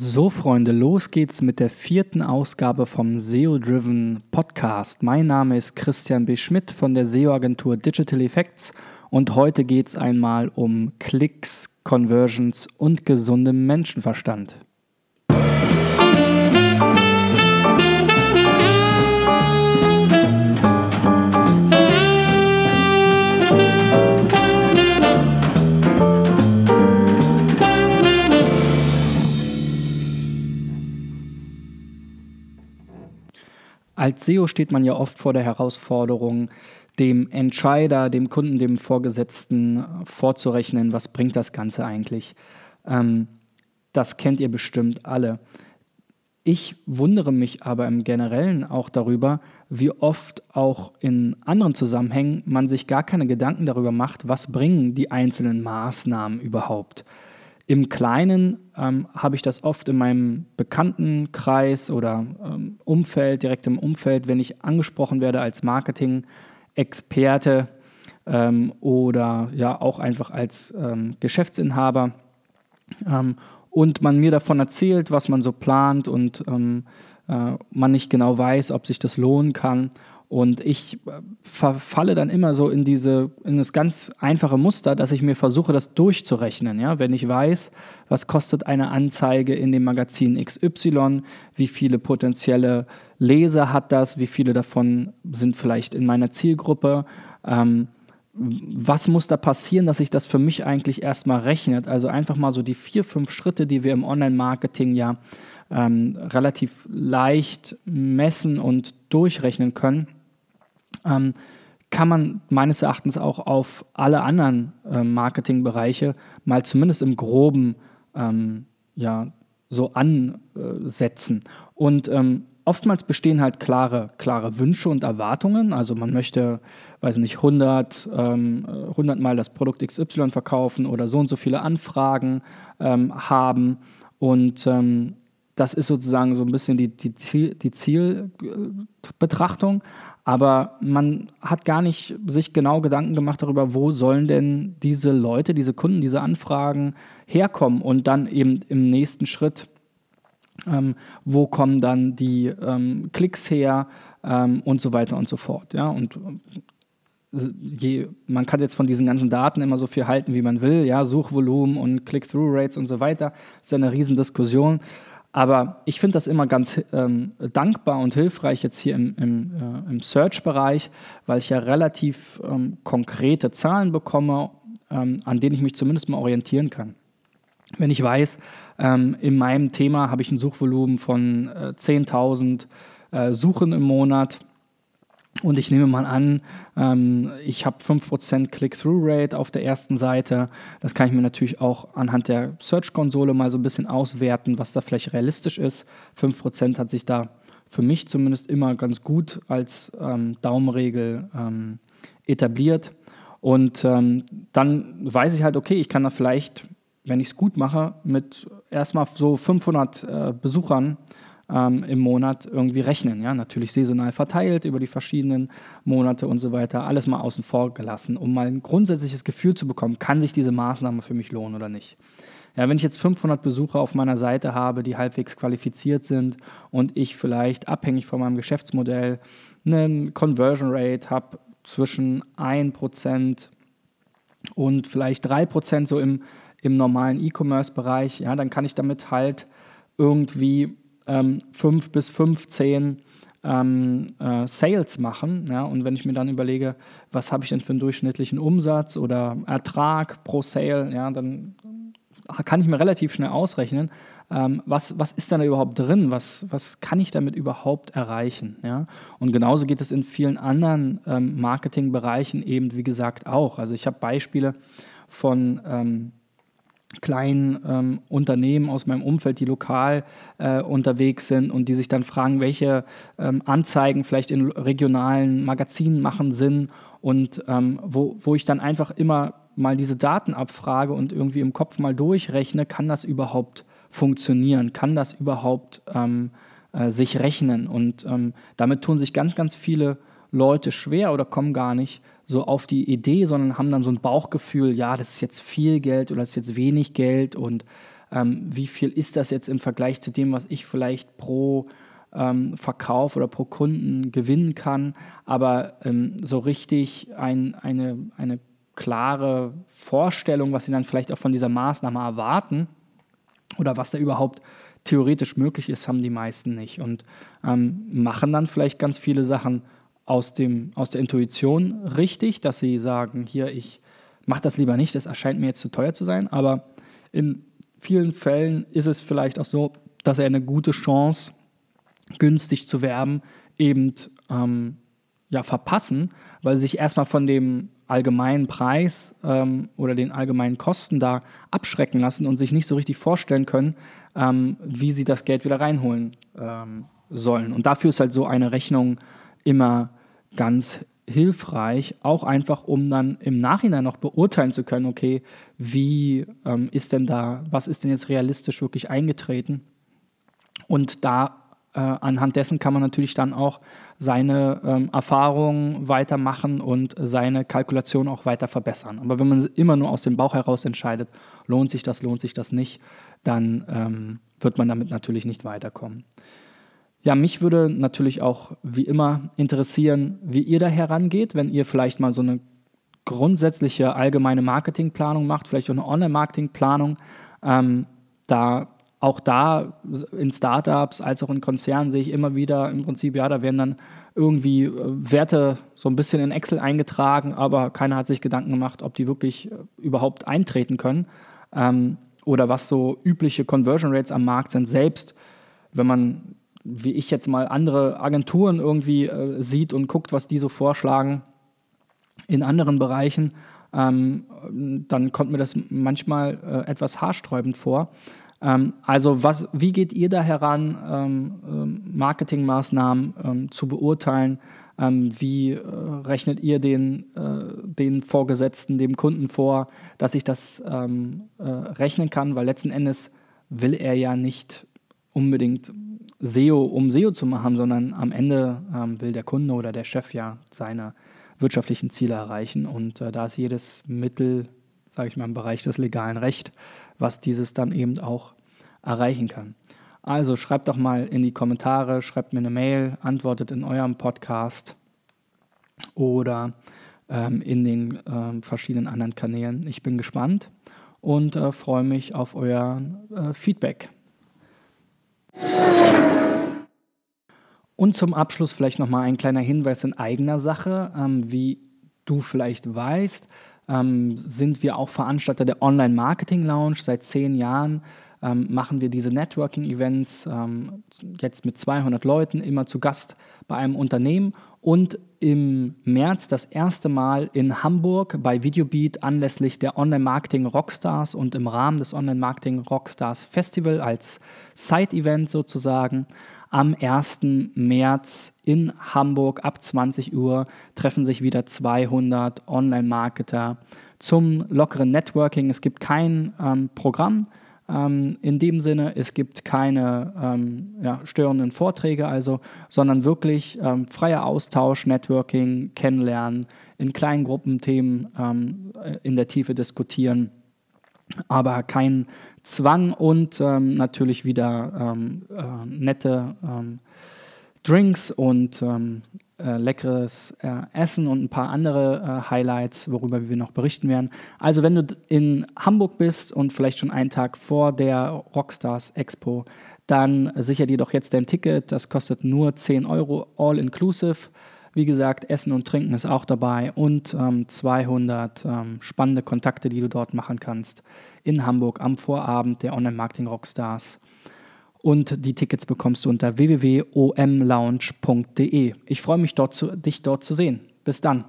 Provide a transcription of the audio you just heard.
So, Freunde, los geht's mit der vierten Ausgabe vom SEO-Driven Podcast. Mein Name ist Christian B. Schmidt von der SEO-Agentur Digital Effects und heute geht's einmal um Klicks, Conversions und gesundem Menschenverstand. Als SEO steht man ja oft vor der Herausforderung, dem Entscheider, dem Kunden, dem Vorgesetzten vorzurechnen, was bringt das Ganze eigentlich. Ähm, das kennt ihr bestimmt alle. Ich wundere mich aber im Generellen auch darüber, wie oft auch in anderen Zusammenhängen man sich gar keine Gedanken darüber macht, was bringen die einzelnen Maßnahmen überhaupt. Im Kleinen ähm, habe ich das oft in meinem Bekanntenkreis oder ähm, Umfeld, direkt im Umfeld, wenn ich angesprochen werde als Marketing-Experte ähm, oder ja auch einfach als ähm, Geschäftsinhaber ähm, und man mir davon erzählt, was man so plant und ähm, äh, man nicht genau weiß, ob sich das lohnen kann und ich äh, verfalle dann immer so in diese, in das ganz einfache Muster, dass ich mir versuche, das durchzurechnen. Ja? Wenn ich weiß, was kostet eine Anzeige in dem Magazin XY, wie viele potenzielle Leser hat das, wie viele davon sind vielleicht in meiner Zielgruppe, ähm, was muss da passieren, dass sich das für mich eigentlich erstmal rechnet? Also einfach mal so die vier, fünf Schritte, die wir im Online-Marketing ja ähm, relativ leicht messen und durchrechnen können ähm, kann man meines Erachtens auch auf alle anderen äh, Marketingbereiche mal zumindest im groben ähm, ja, so ansetzen. Und ähm, oftmals bestehen halt klare, klare Wünsche und Erwartungen. Also man möchte, weiß nicht, 100, ähm, 100 Mal das Produkt XY verkaufen oder so und so viele Anfragen ähm, haben. Und ähm, das ist sozusagen so ein bisschen die, die, die Zielbetrachtung. Aber man hat gar nicht sich genau Gedanken gemacht darüber, wo sollen denn diese Leute, diese Kunden, diese Anfragen herkommen und dann eben im nächsten Schritt, ähm, wo kommen dann die ähm, Klicks her ähm, und so weiter und so fort. Ja? Und äh, je, man kann jetzt von diesen ganzen Daten immer so viel halten, wie man will, ja, Suchvolumen und Click-Through-Rates und so weiter. Das ist eine Riesendiskussion. Aber ich finde das immer ganz ähm, dankbar und hilfreich jetzt hier im, im, äh, im Search-Bereich, weil ich ja relativ ähm, konkrete Zahlen bekomme, ähm, an denen ich mich zumindest mal orientieren kann. Wenn ich weiß, ähm, in meinem Thema habe ich ein Suchvolumen von äh, 10.000 äh, Suchen im Monat, und ich nehme mal an, ähm, ich habe 5% Click-Through-Rate auf der ersten Seite. Das kann ich mir natürlich auch anhand der Search-Konsole mal so ein bisschen auswerten, was da vielleicht realistisch ist. 5% hat sich da für mich zumindest immer ganz gut als ähm, Daumenregel ähm, etabliert. Und ähm, dann weiß ich halt, okay, ich kann da vielleicht, wenn ich es gut mache, mit erstmal so 500 äh, Besuchern ähm, im Monat irgendwie rechnen. Ja? Natürlich saisonal verteilt über die verschiedenen Monate und so weiter. Alles mal außen vor gelassen, um mal ein grundsätzliches Gefühl zu bekommen, kann sich diese Maßnahme für mich lohnen oder nicht. Ja, wenn ich jetzt 500 Besucher auf meiner Seite habe, die halbwegs qualifiziert sind und ich vielleicht abhängig von meinem Geschäftsmodell einen Conversion Rate habe zwischen 1% und vielleicht 3% so im, im normalen E-Commerce-Bereich, ja, dann kann ich damit halt irgendwie ähm, 5 bis 15 ähm, äh, Sales machen. Ja? Und wenn ich mir dann überlege, was habe ich denn für einen durchschnittlichen Umsatz oder Ertrag pro Sale, ja, dann kann ich mir relativ schnell ausrechnen, ähm, was, was ist da überhaupt drin, was, was kann ich damit überhaupt erreichen. Ja? Und genauso geht es in vielen anderen ähm, Marketingbereichen eben, wie gesagt, auch. Also ich habe Beispiele von ähm, kleinen ähm, Unternehmen aus meinem Umfeld, die lokal äh, unterwegs sind und die sich dann fragen, welche ähm, Anzeigen vielleicht in regionalen Magazinen machen Sinn und ähm, wo, wo ich dann einfach immer mal diese Daten abfrage und irgendwie im Kopf mal durchrechne, kann das überhaupt funktionieren, kann das überhaupt ähm, äh, sich rechnen? Und ähm, damit tun sich ganz, ganz viele Leute schwer oder kommen gar nicht so auf die Idee, sondern haben dann so ein Bauchgefühl, ja, das ist jetzt viel Geld oder das ist jetzt wenig Geld und ähm, wie viel ist das jetzt im Vergleich zu dem, was ich vielleicht pro ähm, Verkauf oder pro Kunden gewinnen kann. Aber ähm, so richtig ein, eine, eine klare Vorstellung, was sie dann vielleicht auch von dieser Maßnahme erwarten oder was da überhaupt theoretisch möglich ist, haben die meisten nicht und ähm, machen dann vielleicht ganz viele Sachen aus, dem, aus der Intuition richtig, dass sie sagen, hier, ich mache das lieber nicht, das erscheint mir jetzt zu teuer zu sein, aber in vielen Fällen ist es vielleicht auch so, dass er eine gute Chance, günstig zu werben, eben ähm, ja, verpassen, weil sie sich erstmal von dem allgemeinen Preis ähm, oder den allgemeinen Kosten da abschrecken lassen und sich nicht so richtig vorstellen können, ähm, wie sie das Geld wieder reinholen ähm, sollen. Und dafür ist halt so eine Rechnung immer ganz hilfreich, auch einfach, um dann im Nachhinein noch beurteilen zu können, okay, wie ähm, ist denn da, was ist denn jetzt realistisch wirklich eingetreten? Und da äh, anhand dessen kann man natürlich dann auch seine ähm, Erfahrungen weitermachen und seine Kalkulation auch weiter verbessern. Aber wenn man immer nur aus dem Bauch heraus entscheidet, lohnt sich das, lohnt sich das nicht, dann ähm, wird man damit natürlich nicht weiterkommen. Ja, mich würde natürlich auch wie immer interessieren, wie ihr da herangeht, wenn ihr vielleicht mal so eine grundsätzliche allgemeine Marketingplanung macht, vielleicht auch eine Online-Marketingplanung. Ähm, da auch da in Startups als auch in Konzernen sehe ich immer wieder im Prinzip, ja, da werden dann irgendwie äh, Werte so ein bisschen in Excel eingetragen, aber keiner hat sich Gedanken gemacht, ob die wirklich äh, überhaupt eintreten können ähm, oder was so übliche Conversion Rates am Markt sind. Selbst wenn man, wie ich jetzt mal, andere Agenturen irgendwie äh, sieht und guckt, was die so vorschlagen in anderen Bereichen, ähm, dann kommt mir das manchmal äh, etwas haarsträubend vor. Ähm, also was, wie geht ihr da heran, ähm, ähm Marketingmaßnahmen ähm, zu beurteilen? Ähm, wie äh, rechnet ihr den, äh, den Vorgesetzten, dem Kunden vor, dass ich das äh, rechnen kann? Weil letzten Endes will er ja nicht unbedingt SEO, um SEO zu machen, sondern am Ende will der Kunde oder der Chef ja seine wirtschaftlichen Ziele erreichen. Und äh, da ist jedes Mittel, sage ich mal, im Bereich des legalen Rechts was dieses dann eben auch erreichen kann. Also schreibt doch mal in die Kommentare, schreibt mir eine Mail, antwortet in eurem Podcast oder ähm, in den ähm, verschiedenen anderen Kanälen. Ich bin gespannt und äh, freue mich auf euer äh, Feedback. Und zum Abschluss vielleicht nochmal ein kleiner Hinweis in eigener Sache. Ähm, wie du vielleicht weißt, ähm, sind wir auch Veranstalter der Online Marketing Lounge. Seit zehn Jahren ähm, machen wir diese Networking-Events ähm, jetzt mit 200 Leuten, immer zu Gast bei einem Unternehmen und im März das erste Mal in Hamburg bei Videobeat anlässlich der Online-Marketing Rockstars und im Rahmen des Online-Marketing Rockstars Festival als Side-Event sozusagen. Am 1. März in Hamburg ab 20 Uhr treffen sich wieder 200 Online-Marketer zum lockeren Networking. Es gibt kein ähm, Programm ähm, in dem Sinne, es gibt keine ähm, ja, störenden Vorträge, also, sondern wirklich ähm, freier Austausch, Networking, Kennenlernen, in kleinen Gruppen Themen ähm, in der Tiefe diskutieren, aber kein Zwang und ähm, natürlich wieder ähm, äh, nette Drinks und äh, leckeres äh, Essen und ein paar andere äh, Highlights, worüber wir noch berichten werden. Also wenn du in Hamburg bist und vielleicht schon einen Tag vor der Rockstars Expo, dann sicher dir doch jetzt dein Ticket. Das kostet nur 10 Euro, all inclusive. Wie gesagt, Essen und Trinken ist auch dabei und ähm, 200 ähm, spannende Kontakte, die du dort machen kannst in Hamburg am Vorabend der Online-Marketing-Rockstars. Und die Tickets bekommst du unter www.omlounge.de. Ich freue mich, dort zu, dich dort zu sehen. Bis dann.